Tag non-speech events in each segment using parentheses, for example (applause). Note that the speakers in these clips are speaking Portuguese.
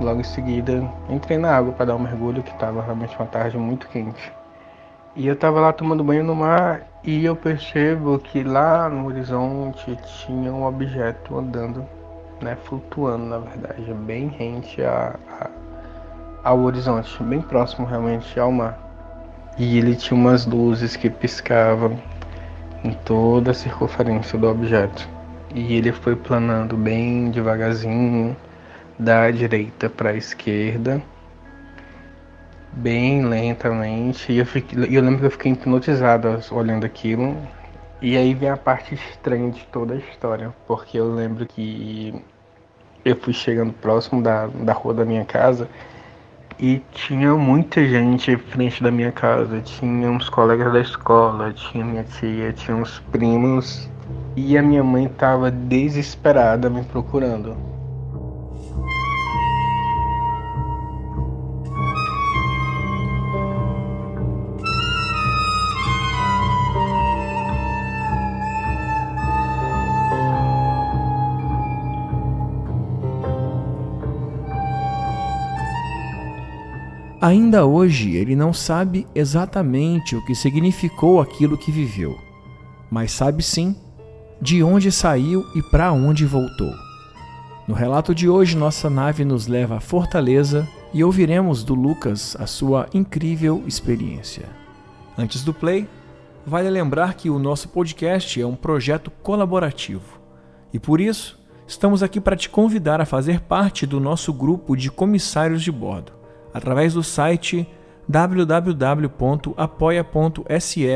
logo em seguida entrei na água para dar um mergulho, que estava realmente uma tarde muito quente. E eu estava lá tomando banho no mar e eu percebo que lá no horizonte tinha um objeto andando, né, flutuando na verdade, bem rente a, a, ao horizonte, bem próximo realmente ao mar. E ele tinha umas luzes que piscavam em toda a circunferência do objeto. E ele foi planando bem devagarzinho da direita para a esquerda, bem lentamente. E eu, fiquei, eu lembro que eu fiquei hipnotizado olhando aquilo. E aí vem a parte estranha de toda a história, porque eu lembro que eu fui chegando próximo da, da rua da minha casa e tinha muita gente frente da minha casa. Tinha uns colegas da escola, tinha minha tia, tinha uns primos. E a minha mãe estava desesperada me procurando. Ainda hoje ele não sabe exatamente o que significou aquilo que viveu, mas sabe sim de onde saiu e para onde voltou. No relato de hoje, nossa nave nos leva à fortaleza e ouviremos do Lucas a sua incrível experiência. Antes do play, vale lembrar que o nosso podcast é um projeto colaborativo e por isso estamos aqui para te convidar a fazer parte do nosso grupo de comissários de bordo através do site www.apoia.se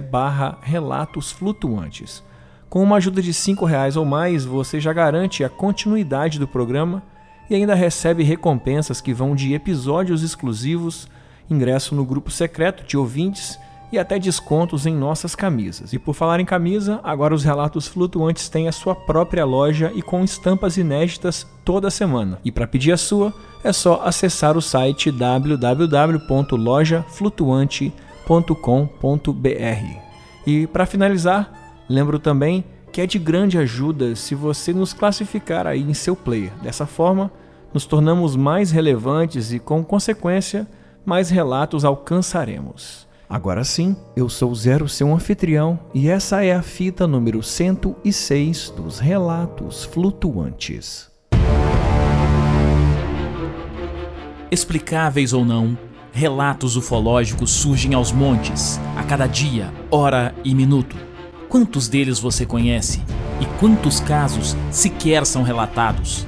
barra relatos flutuantes. Com uma ajuda de R$ reais ou mais, você já garante a continuidade do programa e ainda recebe recompensas que vão de episódios exclusivos, ingresso no grupo secreto de ouvintes e até descontos em nossas camisas. E por falar em camisa, agora os Relatos Flutuantes têm a sua própria loja e com estampas inéditas toda semana. E para pedir a sua, é só acessar o site www.lojaflutuante.com.br. E para finalizar, lembro também que é de grande ajuda se você nos classificar aí em seu player. Dessa forma, nos tornamos mais relevantes e, com consequência, mais relatos alcançaremos. Agora sim, eu sou Zero, seu anfitrião, e essa é a fita número 106 dos Relatos Flutuantes. Explicáveis ou não, relatos ufológicos surgem aos montes, a cada dia, hora e minuto. Quantos deles você conhece? E quantos casos sequer são relatados?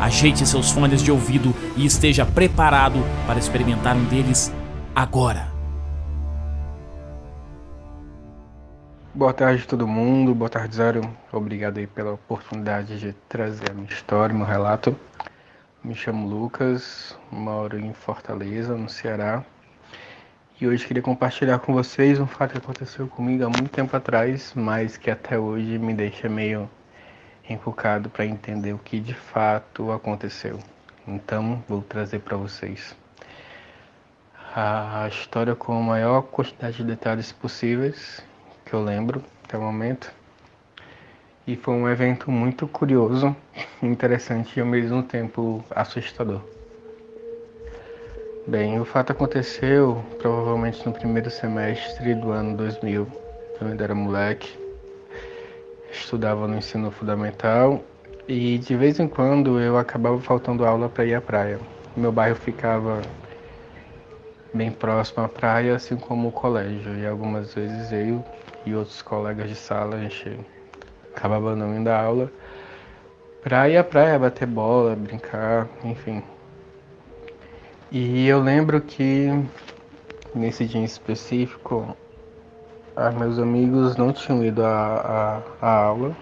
Ajeite seus fones de ouvido e esteja preparado para experimentar um deles agora. Boa tarde a todo mundo, boa tarde Zero. Obrigado aí pela oportunidade de trazer a minha história, meu relato. Me chamo Lucas, moro em Fortaleza, no Ceará. E hoje queria compartilhar com vocês um fato que aconteceu comigo há muito tempo atrás, mas que até hoje me deixa meio encucado para entender o que de fato aconteceu. Então, vou trazer para vocês a história com a maior quantidade de detalhes possíveis que eu lembro até o momento. E foi um evento muito curioso, (laughs) interessante e ao mesmo tempo assustador. Bem, o fato aconteceu provavelmente no primeiro semestre do ano 2000. Eu ainda era moleque, estudava no ensino fundamental e de vez em quando eu acabava faltando aula para ir à praia. Meu bairro ficava bem próximo à praia, assim como o colégio, e algumas vezes eu e outros colegas de sala, a gente acabava não indo à aula pra ir à praia, bater bola, brincar, enfim. E eu lembro que nesse dia em específico, meus amigos não tinham ido à, aula.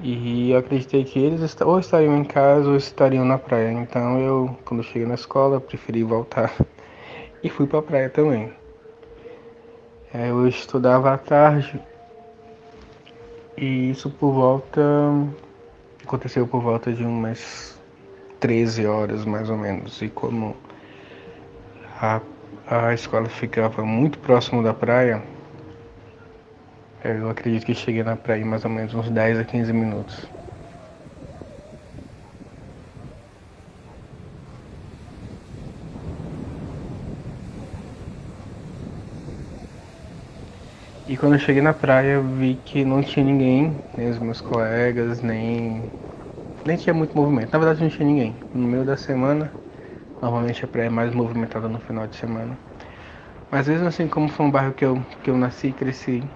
E eu acreditei que eles ou estariam em casa ou estariam na praia. Então eu, quando cheguei na escola, preferi voltar (laughs) e fui para a praia também. É, eu estudava à tarde e isso por volta. aconteceu por volta de umas 13 horas mais ou menos. E como a, a escola ficava muito próximo da praia, eu acredito que cheguei na praia mais ou menos uns 10 a 15 minutos. E quando eu cheguei na praia, eu vi que não tinha ninguém, nem os meus colegas, nem. Nem tinha muito movimento. Na verdade, não tinha ninguém. No meio da semana, normalmente a praia é mais movimentada no final de semana. Mas mesmo assim, como foi um bairro que eu, que eu nasci e cresci,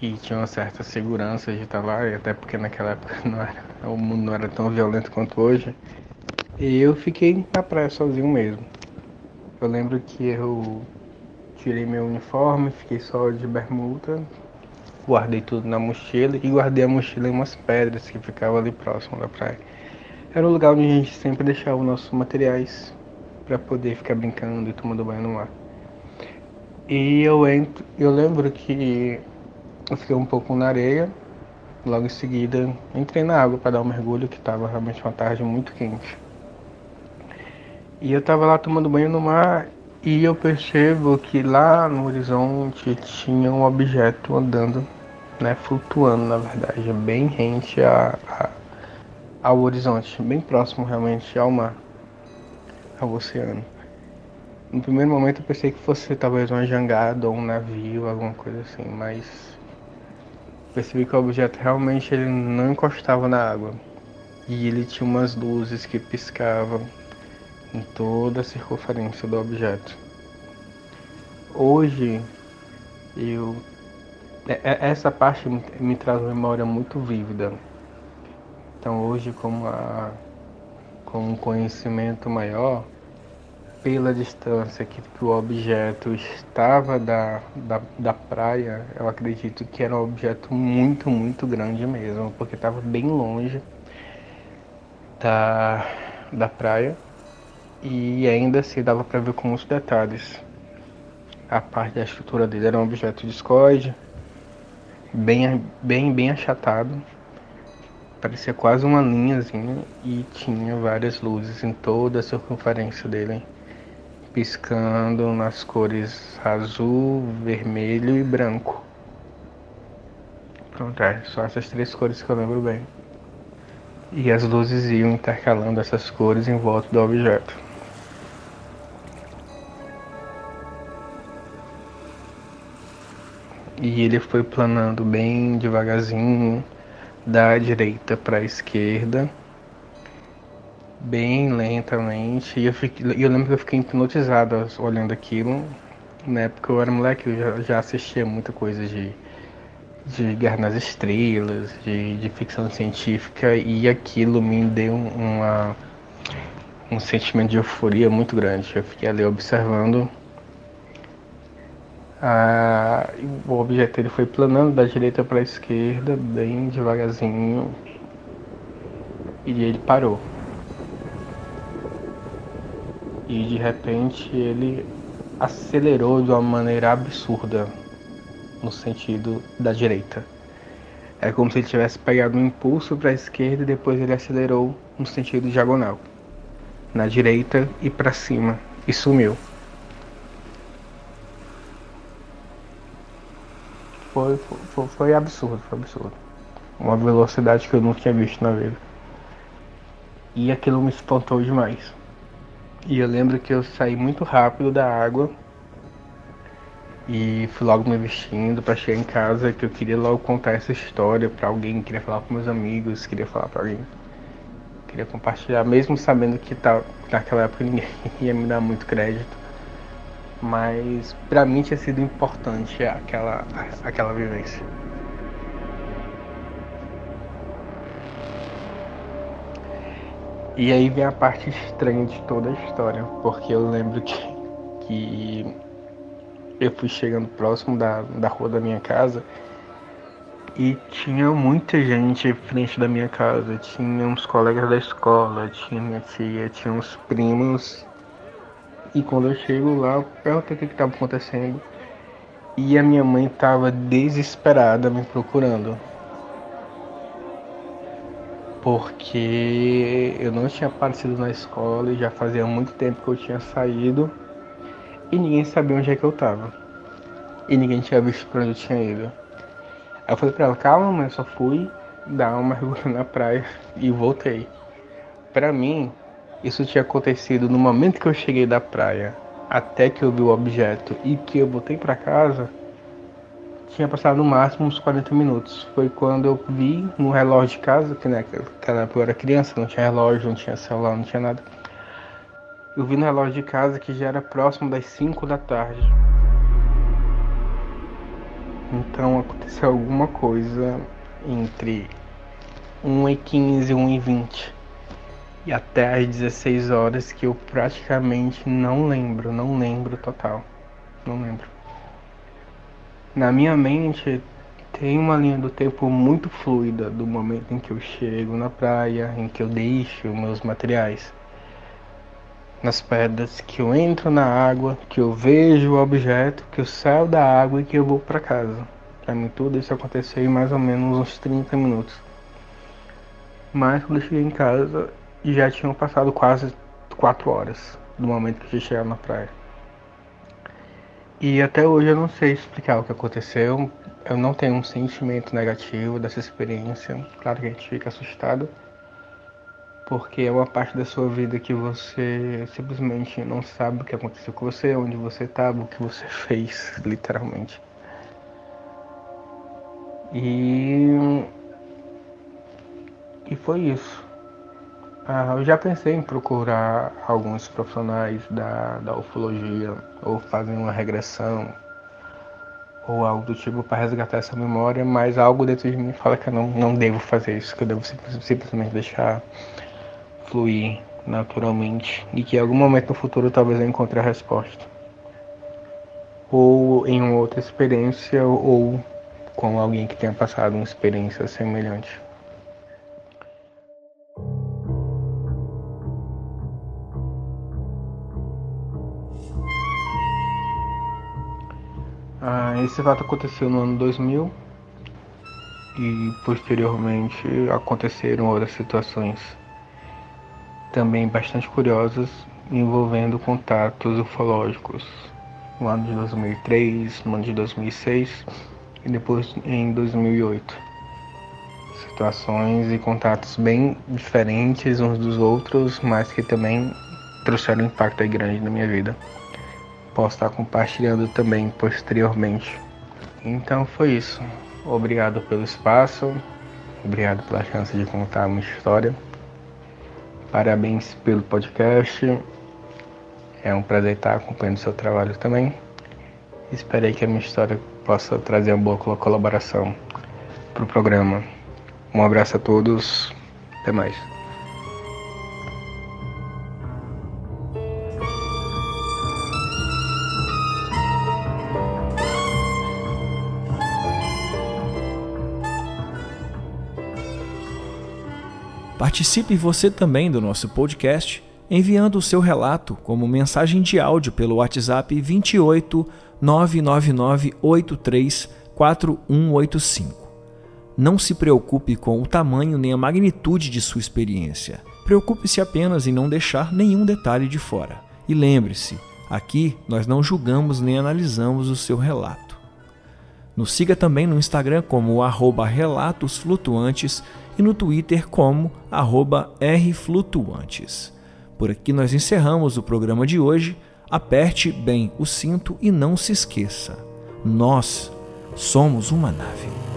e tinha uma certa segurança de estar lá, e até porque naquela época (laughs) não era, o mundo não era tão violento quanto hoje, e eu fiquei na praia sozinho mesmo. Eu lembro que eu tirei meu uniforme, fiquei só de bermuda, guardei tudo na mochila e guardei a mochila em umas pedras que ficavam ali próximo da praia. Era o lugar onde a gente sempre deixava os nossos materiais para poder ficar brincando e tomando banho no mar. E eu entro, eu lembro que eu fiquei um pouco na areia, logo em seguida entrei na água para dar um mergulho, que estava realmente uma tarde muito quente. E eu estava lá tomando banho no mar e eu percebo que lá no horizonte tinha um objeto andando, né, flutuando na verdade, bem rente a, a, ao horizonte, bem próximo realmente ao mar, ao oceano. No primeiro momento eu pensei que fosse talvez uma jangada ou um navio, alguma coisa assim, mas percebi que o objeto realmente ele não encostava na água. E ele tinha umas luzes que piscavam em toda a circunferência do objeto. Hoje, eu é, é, essa parte me traz uma memória muito vívida. Então hoje, com, a, com um conhecimento maior, pela distância que, que, o objeto estava da, da, da praia, eu acredito que era um objeto muito, muito grande mesmo, porque estava bem longe da, da praia e ainda assim dava para ver com muitos detalhes. A parte da estrutura dele era um objeto discoide, bem, bem, bem achatado, parecia quase uma linhazinha e tinha várias luzes em toda a circunferência dele, piscando nas cores azul, vermelho e branco. Pronto, é só essas três cores que eu lembro bem. E as luzes iam intercalando essas cores em volta do objeto. E ele foi planando bem devagarzinho da direita para a esquerda, bem lentamente. E eu, fiquei, eu lembro que eu fiquei hipnotizado olhando aquilo. Na época eu era moleque, eu já, já assistia muita coisa de, de Guerra nas Estrelas, de, de ficção científica, e aquilo me deu uma, um sentimento de euforia muito grande. Eu fiquei ali observando ah, o objeto ele foi planando da direita para a esquerda, bem devagarzinho, e ele parou. E de repente ele acelerou de uma maneira absurda no sentido da direita. É como se ele tivesse pegado um impulso para a esquerda e depois ele acelerou no sentido diagonal, na direita e para cima, e sumiu. Foi, foi, foi absurdo, foi absurdo. Uma velocidade que eu nunca tinha visto na vida. E aquilo me espantou demais. E eu lembro que eu saí muito rápido da água e fui logo me vestindo para chegar em casa que eu queria logo contar essa história para alguém, queria falar com meus amigos, queria falar para alguém. Queria compartilhar, mesmo sabendo que tá, naquela época ninguém (laughs) ia me dar muito crédito mas para mim tinha sido importante aquela, aquela vivência. E aí vem a parte estranha de toda a história, porque eu lembro que, que eu fui chegando próximo da, da rua da minha casa e tinha muita gente em frente da minha casa. Tinha uns colegas da escola, tinha minha tia, tinha uns primos e quando eu chego lá, eu perguntei o que estava acontecendo. E a minha mãe estava desesperada me procurando. Porque eu não tinha aparecido na escola e já fazia muito tempo que eu tinha saído. E ninguém sabia onde é que eu estava. E ninguém tinha visto para onde eu tinha ido. Aí eu falei pra ela, calma, mãe, eu só fui dar uma (laughs) mergulho na praia e voltei. Pra mim, isso tinha acontecido no momento que eu cheguei da praia até que eu vi o objeto e que eu voltei para casa, tinha passado no máximo uns 40 minutos. Foi quando eu vi no relógio de casa, que né, naquela época eu era criança, não tinha relógio, não tinha celular, não tinha nada. Eu vi no relógio de casa que já era próximo das 5 da tarde. Então aconteceu alguma coisa entre 1 e 15 e 1 e 20 e até às 16 horas que eu praticamente não lembro, não lembro total, não lembro. Na minha mente tem uma linha do tempo muito fluida do momento em que eu chego na praia, em que eu deixo meus materiais nas pedras, que eu entro na água, que eu vejo o objeto, que eu saio da água e que eu vou para casa. Para mim tudo isso aconteceu em mais ou menos uns 30 minutos. Mas quando eu cheguei em casa, já tinham passado quase 4 horas do momento que cheguei na praia. E até hoje eu não sei explicar o que aconteceu. Eu não tenho um sentimento negativo dessa experiência. Claro que a gente fica assustado porque é uma parte da sua vida que você simplesmente não sabe o que aconteceu com você, onde você estava, o que você (laughs) fez, literalmente. E e foi isso. Ah, eu já pensei em procurar alguns profissionais da, da ufologia ou fazer uma regressão ou algo do tipo para resgatar essa memória, mas algo dentro de mim fala que eu não, não devo fazer isso, que eu devo simplesmente deixar fluir naturalmente e que em algum momento no futuro talvez eu encontre a resposta. Ou em outra experiência ou com alguém que tenha passado uma experiência semelhante. Esse fato aconteceu no ano 2000 e posteriormente aconteceram outras situações também bastante curiosas envolvendo contatos ufológicos no ano de 2003, no ano de 2006 e depois em 2008. Situações e contatos bem diferentes uns dos outros, mas que também trouxeram um impacto grande na minha vida. Posso estar compartilhando também posteriormente. Então foi isso. Obrigado pelo espaço, obrigado pela chance de contar uma história. Parabéns pelo podcast. É um prazer estar acompanhando o seu trabalho também. Esperei que a minha história possa trazer uma boa colaboração para o programa. Um abraço a todos. Até mais. Participe você também do nosso podcast enviando o seu relato como mensagem de áudio pelo WhatsApp 28 999 83 4185. Não se preocupe com o tamanho nem a magnitude de sua experiência. Preocupe-se apenas em não deixar nenhum detalhe de fora. E lembre-se, aqui nós não julgamos nem analisamos o seu relato. Nos siga também no Instagram como arroba Relatos Flutuantes e no Twitter como rflutuantes. Por aqui nós encerramos o programa de hoje. Aperte bem o cinto e não se esqueça: nós somos uma nave.